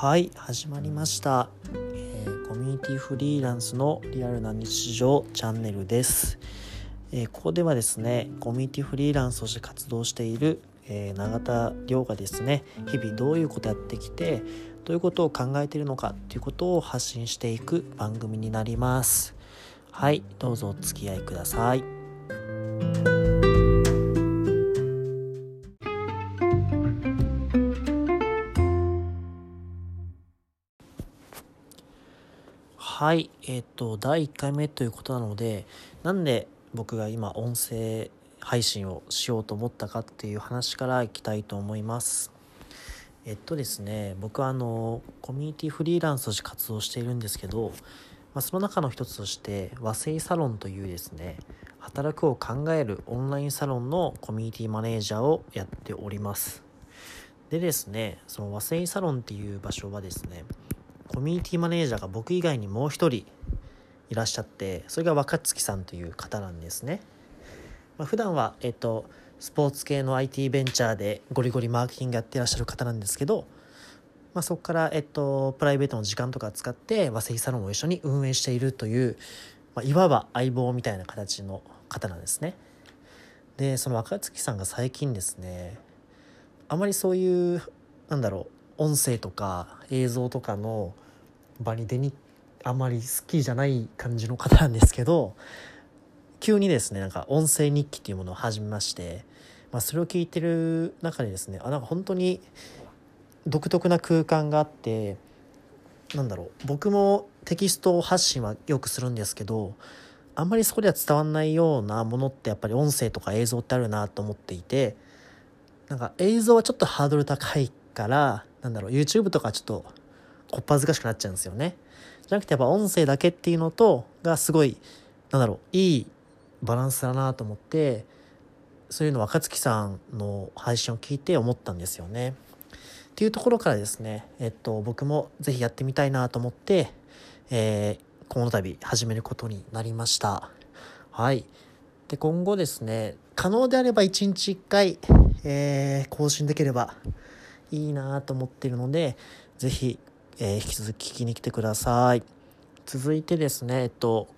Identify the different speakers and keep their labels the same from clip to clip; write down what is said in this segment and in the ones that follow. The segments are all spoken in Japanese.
Speaker 1: はい始まりました、えーコミュニティフリーランスのリアルな日常チャンネルです、えーここではですねコミュニティフリーランスとして活動している、えー永田亮がですね日々どういうことやってきてどういうことを考えているのかっていうことを発信していく番組になります。はいどうぞお付き合いください。はい、えっ、と、第1回目ということなので、なんで僕が今音声配信をしようと思ったかっていう話からいきたいと思います。えっとですね、僕はあの、コミュニティフリーランスとして活動しているんですけど、まあ、その中の一つとして、和製サロンというですね、働くを考えるオンラインサロンのコミュニティマネージャーをやっております。でですね、その和製サロンっていう場所はですね、コミュニティマネージャーが僕以外にもう一人いらっしゃってそれが若月さんという方なんですね、まあ、普段はえっとスポーツ系の IT ベンチャーでゴリゴリマーケティングやってらっしゃる方なんですけど、まあ、そこから、えっと、プライベートの時間とか使って和製サロンを一緒に運営しているという、まあ、いわば相棒みたいな形の方なんですね。でその若月さんが最近ですねあまりそういうなんだろう音声とか映像とかの場に出にあまり好きじゃない感じの方なんですけど急にですねなんか音声日記っていうものを始めまして、まあ、それを聞いてる中でですねあなんか本当に独特な空間があってなんだろう僕もテキスト発信はよくするんですけどあんまりそこでは伝わんないようなものってやっぱり音声とか映像ってあるなと思っていてなんか映像はちょっとハードル高いからなんだろう YouTube とかちょっとこっぱずかしくなっちゃうんですよね。じゃなくてやっぱ音声だけっていうのとがすごいなんだろういいバランスだなと思ってそういうの若月さんの配信を聞いて思ったんですよね。っていうところからですねえっと僕もぜひやってみたいなと思ってえーこの度始めることになりました。はい。で今後ですね可能であれば1日1回、えー更新できればいいなと思っているので、ぜひ、えー引き続き聞きに来てください。続いてですね、えっと、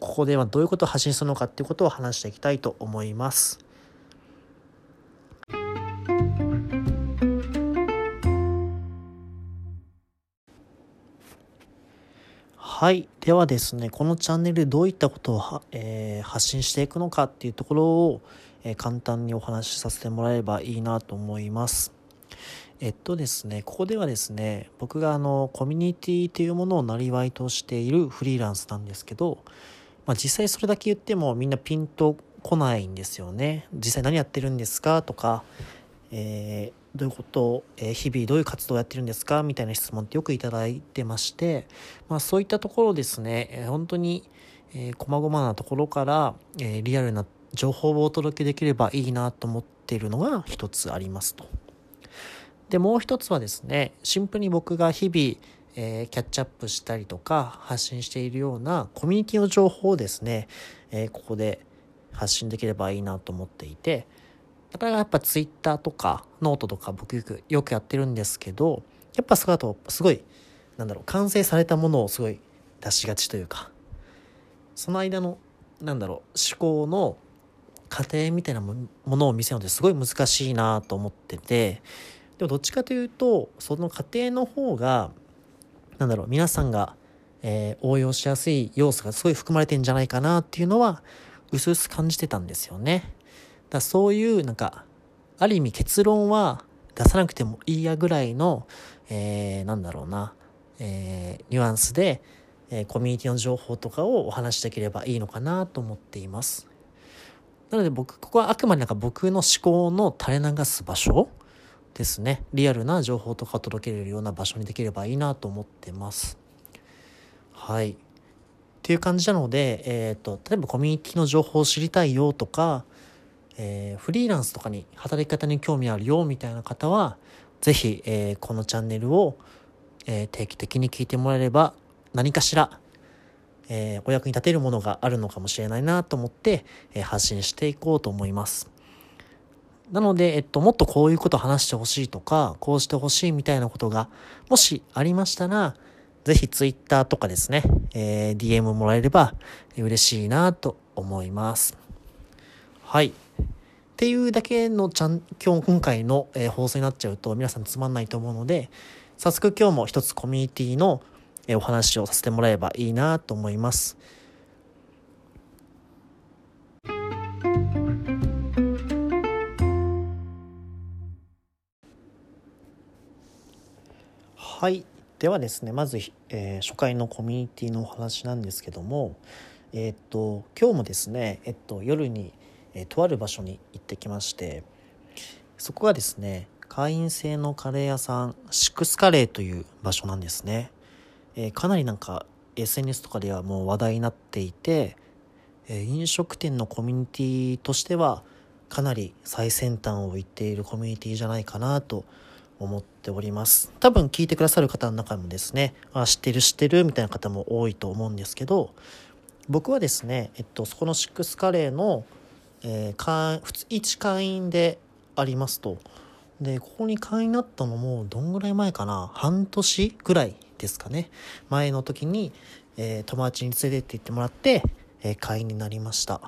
Speaker 1: ここではどういうことを発信するのかっていうことを話していきたいと思います。はい。ではですね、このチャンネルでどういったことを、えー発信していくのかっていうところを、えー簡単にお話しさせてもらえればいいなと思います。えっとですね、ここではですね、僕があの、コミュニティというものをなりわいとしているフリーランスなんですけど、まあ実際それだけ言ってもみんなピンとこないんですよね。実際何やってるんですかとか、えーどういうことを、えー日々どういう活動をやってるんですか？みたいな質問ってよくいただいてまして、まあそういったところですね、えー本当に、えー、細々なところから、えーリアルな情報をお届けできればいいなと思っているのが一つありますと。で、もう一つはですね、シンプルに僕が日々、えーキャッチアップしたりとか発信しているようなコミュニティの情報をですね、えーここで発信できればいいなと思っていて、だからやっぱツイッターとかノートとか僕よくよくやってるんですけど、やっぱそこだとすごい、なんだろう、完成されたものをすごい出しがちというか、その間の、なんだろう、思考の過程みたいなものを見せるのってすごい難しいなと思ってて、でもどっちかというと、その過程の方が、なんだろう、皆さんが、えー応用しやすい要素がすごい含まれてんじゃないかなっていうのは、うすうす感じてたんですよね。だそういう、なんか、ある意味結論は出さなくてもいいやぐらいの、えーなんだろうな、えーニュアンスで、えーコミュニティの情報とかをお話しできればいいのかなと思っています。なので僕、ここはあくまでなんか僕の思考の垂れ流す場所ですね。リアルな情報とかを届けれるような場所にできればいいなと思ってます。はい。っていう感じなので、えっ、と、例えばコミュニティの情報を知りたいよとか、えーフリーランスとかに働き方に興味あるよみたいな方は、ぜひ、えーこのチャンネルを、えー定期的に聞いてもらえれば何かしら、えお役に立てるものがあるのかもしれないなと思って、え発信していこうと思います。なので、えっと、もっとこういうこと話してほしいとか、こうしてほしいみたいなことが、もしありましたら、ぜひ Twitter とかですね、えー、DM もらえれば嬉しいなと思います。はい。っていうだけのちゃん、今日、今回の、えー、放送になっちゃうと皆さんつまんないと思うので、早速今日も一つコミュニティの、えー、お話をさせてもらえばいいなと思います。はい。ではですね、まず、えー、初回のコミュニティのお話なんですけども、えー、っと、今日もですね、えっと、夜に、え、とある場所に行ってきまして、そこがですね、会員制のカレー屋さん、シックスカレーという場所なんですね。えかなりなんか SNS とかではもう話題になっていて、え飲食店のコミュニティとしては、かなり最先端を行っているコミュニティじゃないかなと思っております。多分聞いてくださる方の中もですね、あ知ってる知ってるみたいな方も多いと思うんですけど、僕はですね、えっと、そこのシックスカレーの、えー、会一会員でありますと。で、ここに会員になったのも、どんぐらい前かな？半年ぐらいですかね。前の時に、えー、友達に連れてって行ってもらって、えー、会員になりました。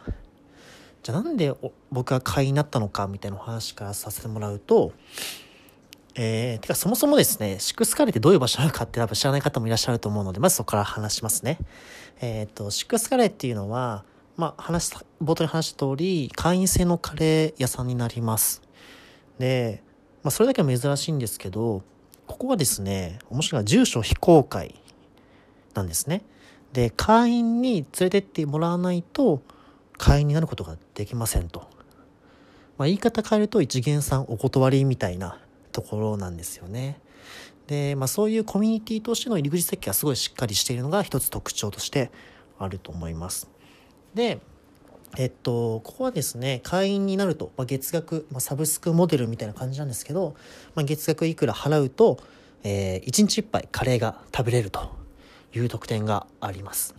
Speaker 1: じゃあなんで僕が会員になったのかみたいなお話からさせてもらうと、えー、てかそもそもですね、シックスカレーってどういう場所なのかって多分知らない方もいらっしゃると思うので、まずそこから話しますね。えっ、と、シックスカレーっていうのは、まあ、話した、冒頭に話した通り、会員制のカレー屋さんになります。で、まあ、それだけは珍しいんですけど、ここはですね、面白いのは住所非公開なんですね。で、会員に連れてってもらわないと、会員になることができませんと。まあ、言い方変えると一元さんお断りみたいなところなんですよね。で、まあそういうコミュニティとしての入り口設計がすごいしっかりしているのが一つ特徴としてあると思います。で、えっと、ここはですね、会員になると、まあ、月額、まあ、サブスクモデルみたいな感じなんですけど、まあ、月額いくら払うと、えー、1日1杯カレーが食べれるという特典があります。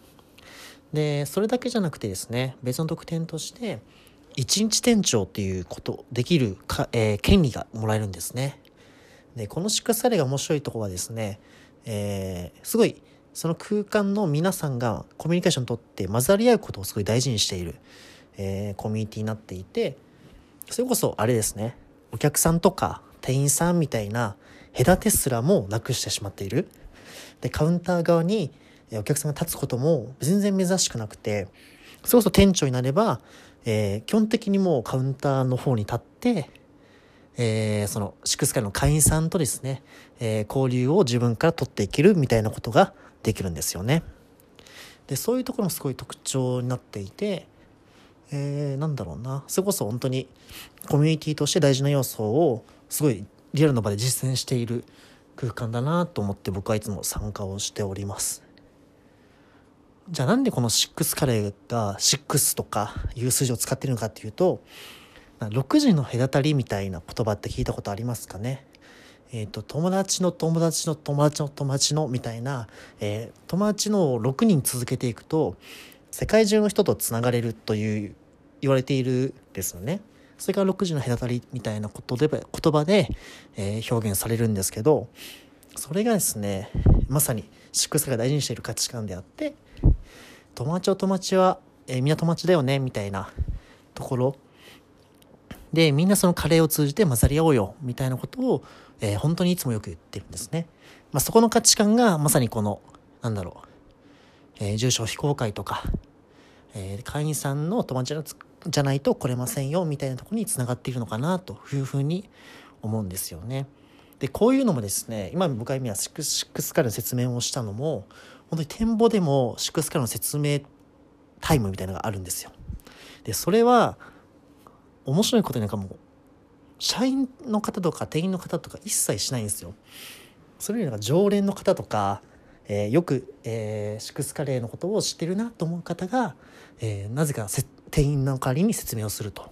Speaker 1: で、それだけじゃなくてですね、別の特典として、1日店長っていうことできるか、えー、権利がもらえるんですね。で、このシックスサレが面白いところはですね、えー、すごい、その空間の皆さんがコミュニケーションとって混ざり合うことをすごい大事にしている、えー、コミュニティになっていて、それこそあれですね、お客さんとか店員さんみたいな隔てすらもなくしてしまっている。で、カウンター側にお客さんが立つことも全然珍しくなくて、それこそ店長になれば、えー、基本的にもうカウンターの方に立って、えー、その、シックスカイの会員さんとですね、えー、交流を自分から取っていけるみたいなことができるんですよね。で、そういうところもすごい特徴になっていて、えー、なんだろうな、それこそ本当にコミュニティとして大事な要素をすごいリアルの場で実践している空間だなと思って僕はいつも参加をしております。じゃあなんでこの6カレーが6とかいう数字を使ってるのかっていうと、6時の隔たりみたいな言葉って聞いたことありますかねえっ、ー、と、友達の友達の友達の友達のみたいな、えー、友達の6人続けていくと、世界中の人とつながれるという言われているですよね。それから6時の隔たりみたいなことで言葉で、えー、表現されるんですけど、それがですね、まさに祝福が大事にしている価値観であって、友達は友達は、えー、みんな友達だよね、みたいなところ。で、みんなそのカレーを通じて混ざり合おうよ、みたいなことを、えー、本当にいつもよく言ってるんですね。まあ、そこの価値観がまさにこの、なんだろう、えー、住所非公開とか、えー、会員さんの友達じゃないと来れませんよ、みたいなとこにつながっているのかな、というふうに思うんですよね。で、こういうのもですね、今僕が今シックスカルの説明をしたのも、本当に展望でもシックスカルの説明タイムみたいなのがあるんですよ。で、それは、面白いことになんかもう、社員の方とか店員の方とか一切しないんですよ。それよりなんか常連の方とか、えー、よく、えー、シックスカレーのことを知ってるなと思う方が、えー、なぜか店員の代わりに説明をすると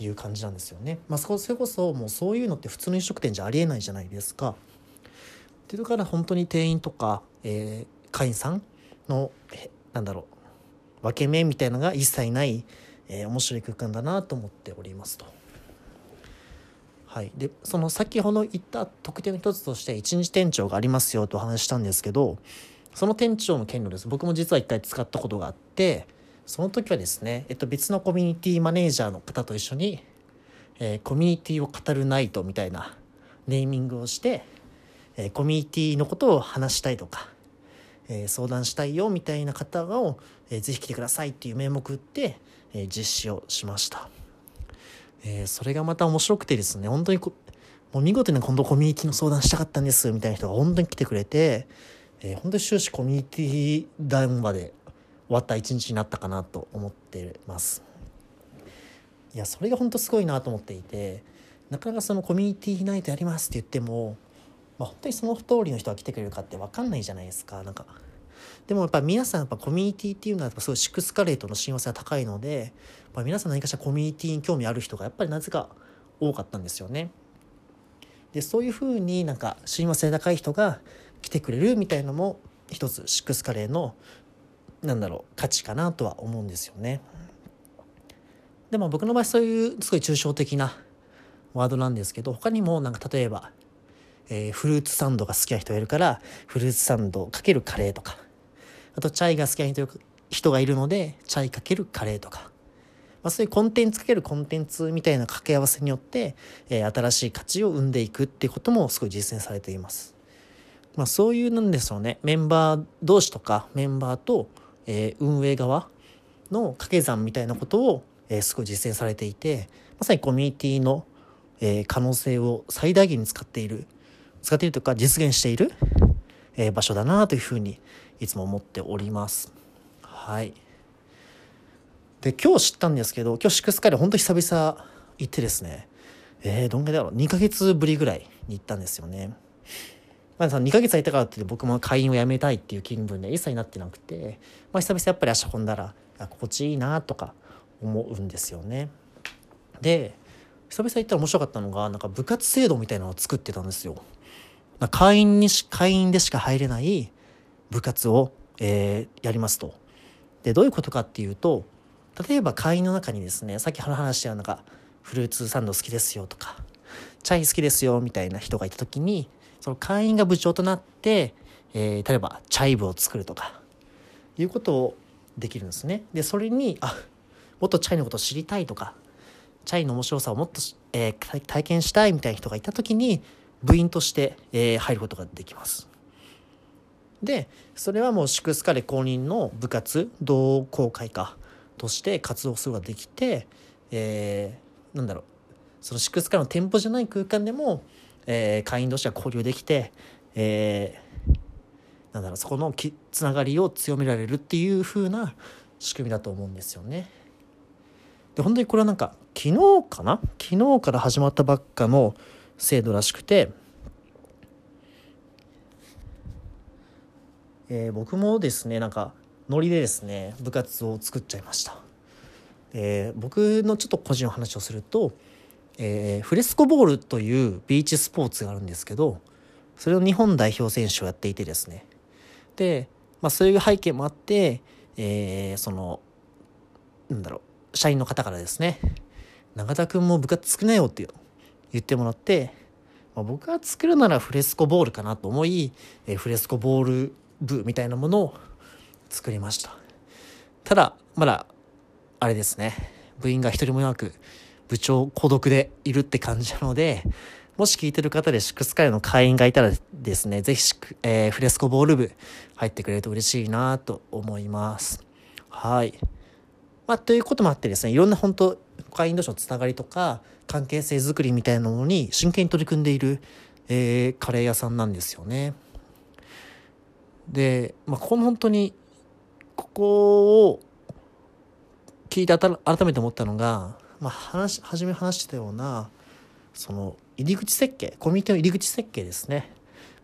Speaker 1: いう感じなんですよね。まあ、それこそもうそういうのって普通の飲食店じゃありえないじゃないですか。っていうから本当に店員とか、えー、会員さんの、えなんだろう分け目みたいのが一切ない、えー、面白い空間だなと思っておりますとはい、でその先ほど言った特典の一つとして一日店長がありますよとお話したんですけどその店長の権利です僕も実は一回使ったことがあってその時はですね、えっと、別のコミュニティマネージャーの方と一緒に、えー、コミュニティを語るナイトみたいなネーミングをして、えー、コミュニティのことを話したいとか、えー、相談したいよみたいな方を、えー、ぜひ来てくださいっていう名目で、えー、実施をしました。えー、それがまた面白くてですね、本当にこもう見事に今度コミュニティの相談したかったんですみたいな人が本当に来てくれて、えー、本当に終始コミュニティ談話で終わった一日になったかなと思ってます。いや、それが本当すごいなと思っていて、なかなかそのコミュニティナイトやりますって言っても、まあ、本当にその通りの人が来てくれるかって分かんないじゃないですか。なんかでもやっぱ皆さんやっぱコミュニティっていうのはすごいシックスカレーとの親和性が高いので、まあ、皆さん何かしらコミュニティに興味ある人がやっぱりなぜか多かったんですよね。でそういうふうになんか親和性高い人が来てくれるみたいのも一つシックスカレーのなんだろう価値かなとは思うんですよね。でも僕の場合そういうすごい抽象的なワードなんですけど他にもなんか例えば、えー、フルーツサンドが好きな人がいるからフルーツサンドかけるカレーとかあとチャイが好きな人がいるのでチャイかけるカレーとか、まあ、そういうコンテンツかけるコンテンツみたいな掛け合わせによって、えー、新しい価値を生んでいくっていうこともすごい実践されています。まあ、そういうなんでしょうねメンバー同士とかメンバーと、えー、運営側の掛け算みたいなことを、えー、すごい実践されていてまさにコミュニティの、えー、可能性を最大限に使っている使っているというか実現している、え、場所だなというふうにいつも思っております。はい。で、今日知ったんですけど、今日シックスカイで本当久々行ってですね、えー、どんぐらいだろう、2ヶ月ぶりぐらいに行ったんですよね。まあ、その2ヶ月空いたからって僕も会員を辞めたいっていう気分で一切なってなくて、まあ、久々やっぱり足運んだら、心地いいなとか思うんですよね。で、久々行ったら面白かったのが、なんか部活制度みたいなのを作ってたんですよ。会員にし、会員でしか入れない部活を、えー、やりますと。で、どういうことかっていうと、例えば会員の中にですね、さっき話したようなフルーツサンド好きですよとか、チャイ好きですよみたいな人がいた時に、その会員が部長となって、えー、例えばチャイ部を作るとか、いうことをできるんですね。で、それに、あ、もっとチャイのことを知りたいとか、チャイの面白さをもっと、えー、体験したいみたいな人がいた時に、部員として、えー、入ることができます。でそれはもうシクスカレ公認の部活同好会かとして活動することができて、えー、なんだろう。そのシックスカレの店舗じゃない空間でも、えー、会員同士が交流できて、えー、なんだろう。そこのきつながりを強められるっていう風な仕組みだと思うんですよね。で本当にこれはなんか昨日かな？昨日から始まったばっかの制度らしくてえー、僕もですねなんかノリでですね部活を作っちゃいました、え、僕のちょっと個人の話をすると、えー、フレスコボールというビーチスポーツがあるんですけどそれを日本代表選手をやっていてですね。で、まあ、そういう背景もあって、えー、そのなんだろう社員の方からですね永田君も部活作れよって言ってもらって、まあ、僕が作るならフレスコボールかなと思い、え、フレスコボール部みたいなものを作りましたただまだあれですね部員が一人もいなく部長孤独でいるって感じなのでもし聞いてる方でシックスカレーの会員がいたらですね、ぜひ、えー、フレスコボール部入ってくれると嬉しいなと思います。はい。まあ、ということもあってですね、いろんな本当会員同士のつながりとか、関係性づくりみたいなものに真剣に取り組んでいる、えー、カレー屋さんなんですよね。で、まあ、ここの本当に、ここを聞いて改めて思ったのが、まあ、話、初め話したような、その、入り口設計、コミュニティの入り口設計ですね。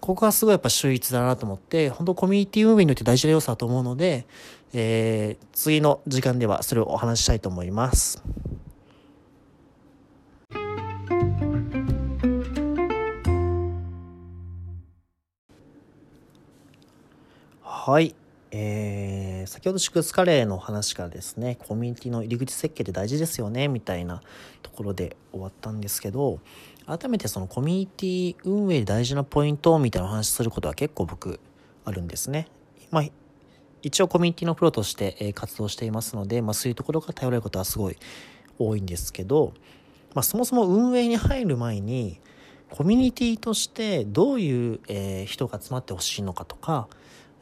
Speaker 1: ここがすごいやっぱ秀逸だなと思って、本当コミュニティ運営において大事な要素だと思うので、えー、次の時間ではそれをお話ししたいと思います。はい。えー、先ほど祝日カレーの話からですね、コミュニティの入り口設計って大事ですよね、みたいなところで終わったんですけど、改めてそのコミュニティ運営で大事なポイントみたいな話することは結構僕あるんですね。まあ、一応コミュニティのプロとして活動していますので、まあそういうところが頼れることはすごい多いんですけど、まあそもそも運営に入る前に、コミュニティとしてどういう、え、人が集まってほしいのかとか、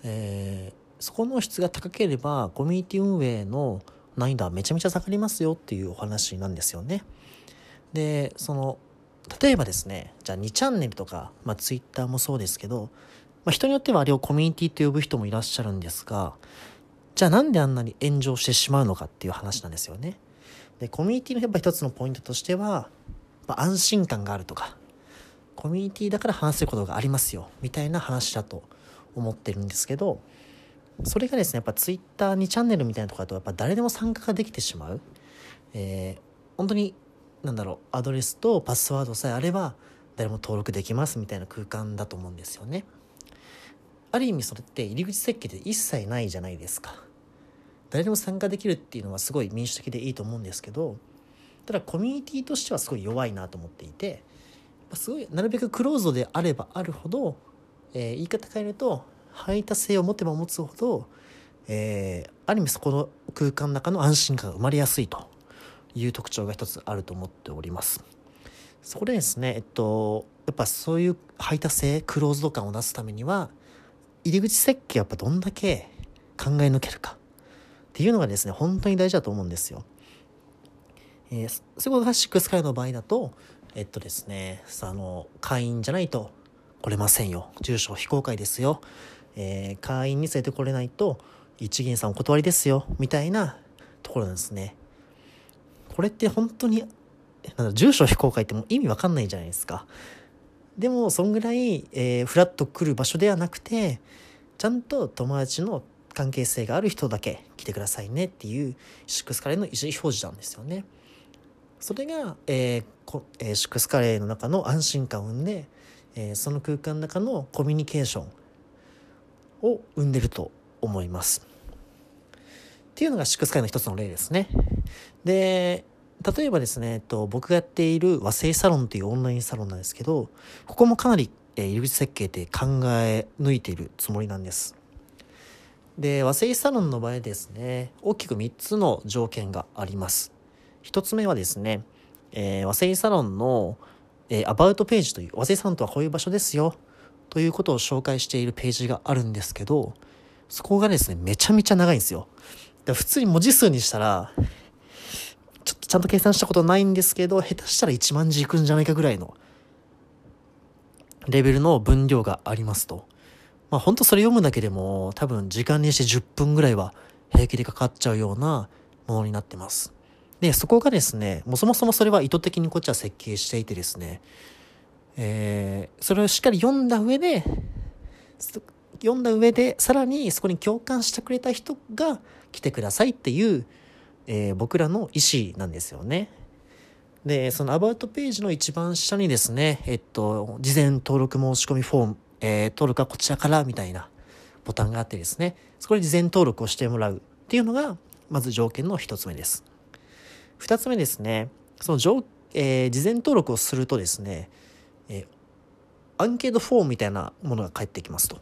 Speaker 1: えーそこの質が高ければコミュニティ運営の難易度はめちゃめちゃ下がりますよっていうお話なんですよね。でその例えばですねじゃあ2チャンネルとか、まあ、Twitter もそうですけど、まあ、人によってはあれをコミュニティと呼ぶ人もいらっしゃるんですがじゃあなんであんなに炎上してしまうのかっていう話なんですよね。でコミュニティのやっぱ一つのポイントとしては、まあ、安心感があるとかコミュニティだから話せることがありますよみたいな話だと思ってるんですけどそれがですねやっぱ Twitter にチャンネルみたいなとこだとやっぱ誰でも参加ができてしまう、えー、本当になんだろうアドレスとパスワードさえあれば誰も登録できますみたいな空間だと思うんですよね。ある意味それって入り口設計で一切ないじゃないですか。誰でも参加できるっていうのはすごい民主的でいいと思うんですけどただコミュニティとしてはすごい弱いなと思っていてすごいなるべくクローズドであればあるほど、えー、言い方変えると排他性を持てば持つほど、えー、ある意味そこの空間の中の安心感が生まれやすいという特徴が一つあると思っております。そこでですね、えっと、やっぱそういう排他性、クローズド感を出すためには、入り口設計やっぱどんだけ考え抜けるかっていうのがですね、本当に大事だと思うんですよ。えー、そこがシックスカイの場合だと、えっとですね、あの、会員じゃないと来れませんよ。住所非公開ですよ。えー、会員に連れてこれないと一元さんお断りですよみたいなところなんですね。これって本当になん住所非公開ってもう意味わかんないじゃないですか。でもそんぐらい、えー、フラッと来る場所ではなくてちゃんと友達の関係性がある人だけ来てくださいねっていうシックスカレーの意思表示なんですよね。それが、えーこえー、シックスカレーの中の安心感を生んで、えー、その空間の中のコミュニケーションを生んでると思います。っていうのがシックスカイの一つの例ですね。で、例えばですね、えっと、僕がやっている和製サロンというオンラインサロンなんですけど、ここもかなり、え、入り口設計って考え抜いているつもりなんです。で、和製サロンの場合ですね、大きく3つの条件があります。1つ目はですね、えー、和製サロンの、えー、アバウトページという、和製サロンとはこういう場所ですよ。ということを紹介しているページがあるんですけど、そこがですね、めちゃめちゃ長いんですよ。で普通に文字数にしたら、ちょっとちゃんと計算したことないんですけど、下手したら1万字いくんじゃないかぐらいのレベルの分量がありますと。まあ本当それ読むだけでも多分時間にして10分ぐらいは平気でかかっちゃうようなものになってます。で、そこがですね、もうそもそもそれは意図的にこっちは設計していてですね、えー、それをしっかり読んだ上で、読んだ上で、さらにそこに共感してくれた人が来てくださいっていう、えー、僕らの意思なんですよね。で、そのアバウトページの一番下にですね、えっと、事前登録申し込みフォーム、えー、登録はこちらからみたいなボタンがあってですね、そこで事前登録をしてもらうっていうのが、まず条件の一つ目です。二つ目ですね、その条、えー、事前登録をするとですね、えアンケートフォームみたいなものが返ってきますと。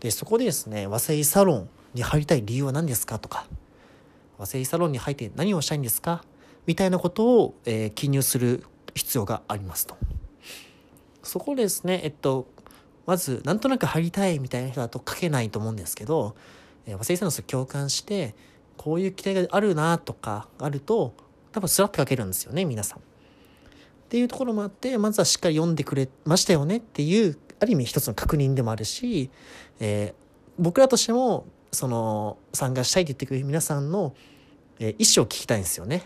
Speaker 1: で、そこでですね、和製サロンに入りたい理由は何ですかとか、和製サロンに入って何をしたいんですか？みたいなことを、えー、記入する必要がありますと。そこですね、えっと、まず、なんとなく入りたいみたいな人だと書けないと思うんですけど、えー、和製サロンと共感して、こういう期待があるなとかあると、多分スラッと書けるんですよね、皆さん。っていうところもあって、まずはしっかり読んでくれましたよねっていう、ある意味一つの確認でもあるし、えー、僕らとしても、その、参加したいって言ってくれる皆さんの、えー、意思を聞きたいんですよね。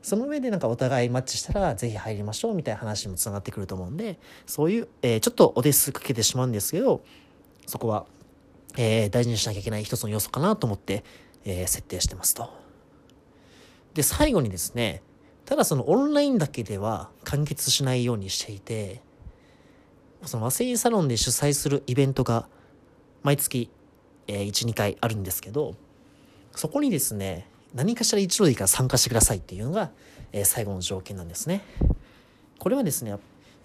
Speaker 1: その上でなんかお互いマッチしたらぜひ入りましょうみたいな話にもつながってくると思うんで、そういう、えー、ちょっとお手数かけてしまうんですけど、そこは、えー、大事にしなきゃいけない一つの要素かなと思って、えー、設定してますと。で、最後にですね、ただそのオンラインだけでは完結しないようにしていて、その和製サロンで主催するイベントが毎月えー、1、2回あるんですけど、そこにですね、何かしら一度でいいから参加してくださいっていうのが、えー、最後の条件なんですね。これはですね、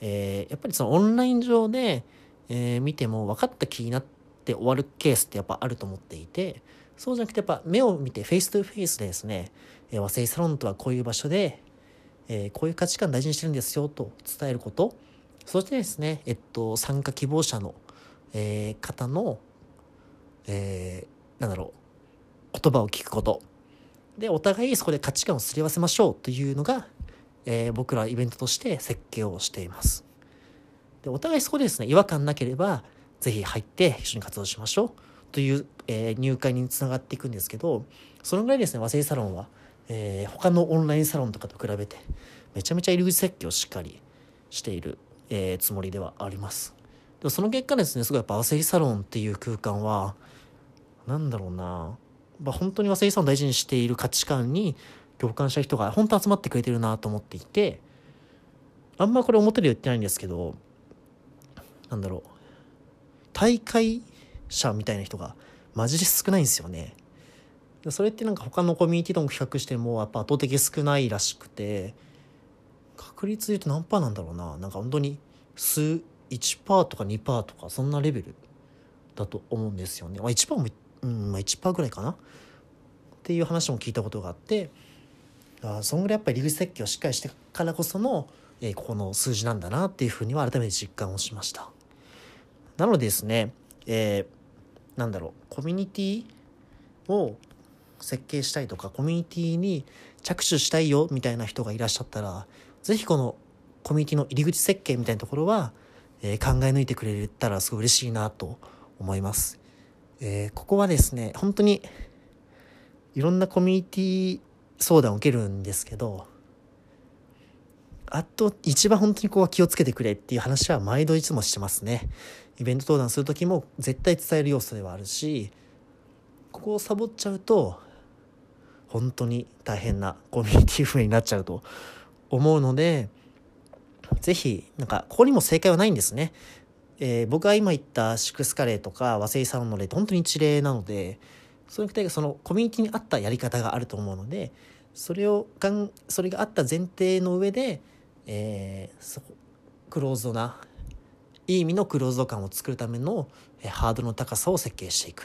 Speaker 1: えー、やっぱりそのオンライン上で、えー、見ても分かった気になって終わるケースってやっぱあると思っていて、そうじゃなくてやっぱ目を見て face to face でですね、え、 Wasei Salon とはこういう場所で、えー、こういう価値観大事にしてるんですよと伝えること、そしてですね、えっと、参加希望者の、えー、方の、えー、なんだろう、言葉を聞くこと。で、お互いそこで価値観をすり合わせましょうというのが、えー、僕らイベントとして設計をしています。で、お互いそこでですね、違和感なければ、ぜひ入って一緒に活動しましょうという、えー、入会につながっていくんですけど、そのぐらいですね、和製サロンは、えー、他のオンラインサロンとかと比べて、めちゃめちゃ入り口設計をしっかりしているえー、つもりではあります。でもその結果ですね、すごいやっぱ和製サロンっていう空間は、なんだろうな、まあ、本当に和製サロンを大事にしている価値観に共感した人が本当集まってくれてるなと思っていて、あんまこれ表で言ってないんですけど、なんだろう、大会者みたいな人がマジで少ないんですよね。それってなんか他のコミュニティとも比較してもやっぱ圧倒的少ないらしくて、確率で言うと何パーなんだろうな。なんか本当に数1パーとか2パーとかそんなレベルだと思うんですよね、まあ、1パーも、うんまあ、1パーぐらいかな。っていう話も聞いたことがあってあそんぐらいやっぱり入り口設計をしっかりしてからこその、えー、ここの数字なんだなっていうふうには改めて実感をしました。なのでですね、えー、なんだろうコミュニティを設計したいとかコミュニティに着手したいよみたいな人がいらっしゃったらぜひこのコミュニティの入り口設計みたいなところは、えー、考え抜いてくれたらすごい嬉しいなと思います。えー、ここはですね、本当にいろんなコミュニティ相談を受けるんですけど、あと一番本当にここは気をつけてくれっていう話は毎度いつもしてますね。イベント登壇する時も絶対伝える要素ではあるし、ここをサボっちゃうと、本当に大変なコミュニティ運営になっちゃうと思うので、ぜひ、なんか、ここにも正解はないんですね。えー、僕が今言ったシックスカレーとか和製サロンの例って本当に一例なので、そういうそのコミュニティに合ったやり方があると思うので、それをがん、それがあった前提の上で、えー、そクローズドな、いい意味のクローズド感を作るための、えー、ハードルの高さを設計していく。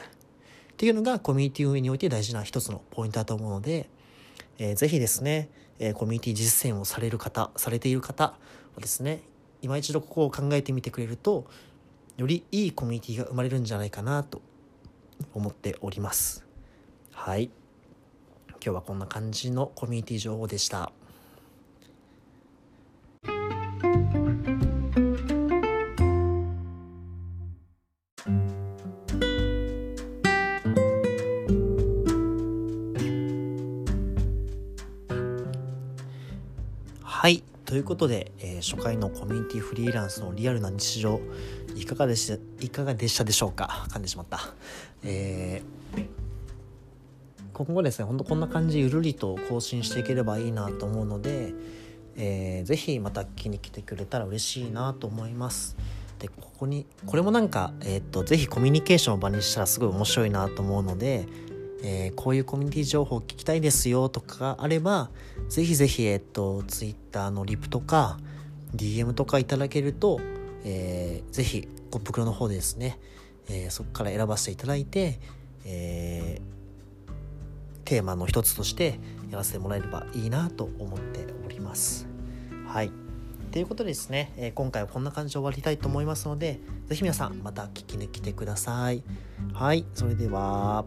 Speaker 1: っていうのがコミュニティ運営において大事な一つのポイントだと思うので、えー、ぜひですね、えー、コミュニティ実践をされる方、されている方はですね、今一度ここを考えてみてくれると、よりいいコミュニティが生まれるんじゃないかなと思っております。はい。今日はこんな感じのコミュニティ情報でした。ということで、えー、初回のコミュニティフリーランスのリアルな日常、いかがでした、いかがでしたでしょうか？噛んでしまった。えー、今後ですね、ほんとこんな感じゆるりと更新していければいいなと思うので、えー、ぜひまた聞きに来てくれたら嬉しいなと思います。で、ここに、これもなんか、えっ、と、ぜひコミュニケーションを場にしたらすごい面白いなと思うので、えー、こういうコミュニティ情報を聞きたいですよとかがあれば、ぜひぜひ、えっと、Twitter のリプとか、DM とかいただけると、えー、ぜひ、コップクロの方でですね、えー、そこから選ばせていただいて、えー、テーマの一つとしてやらせてもらえればいいなと思っております。はい。ということでですね、えー、今回はこんな感じで終わりたいと思いますので、ぜひ皆さんまた聞きに来てください。はい。それでは。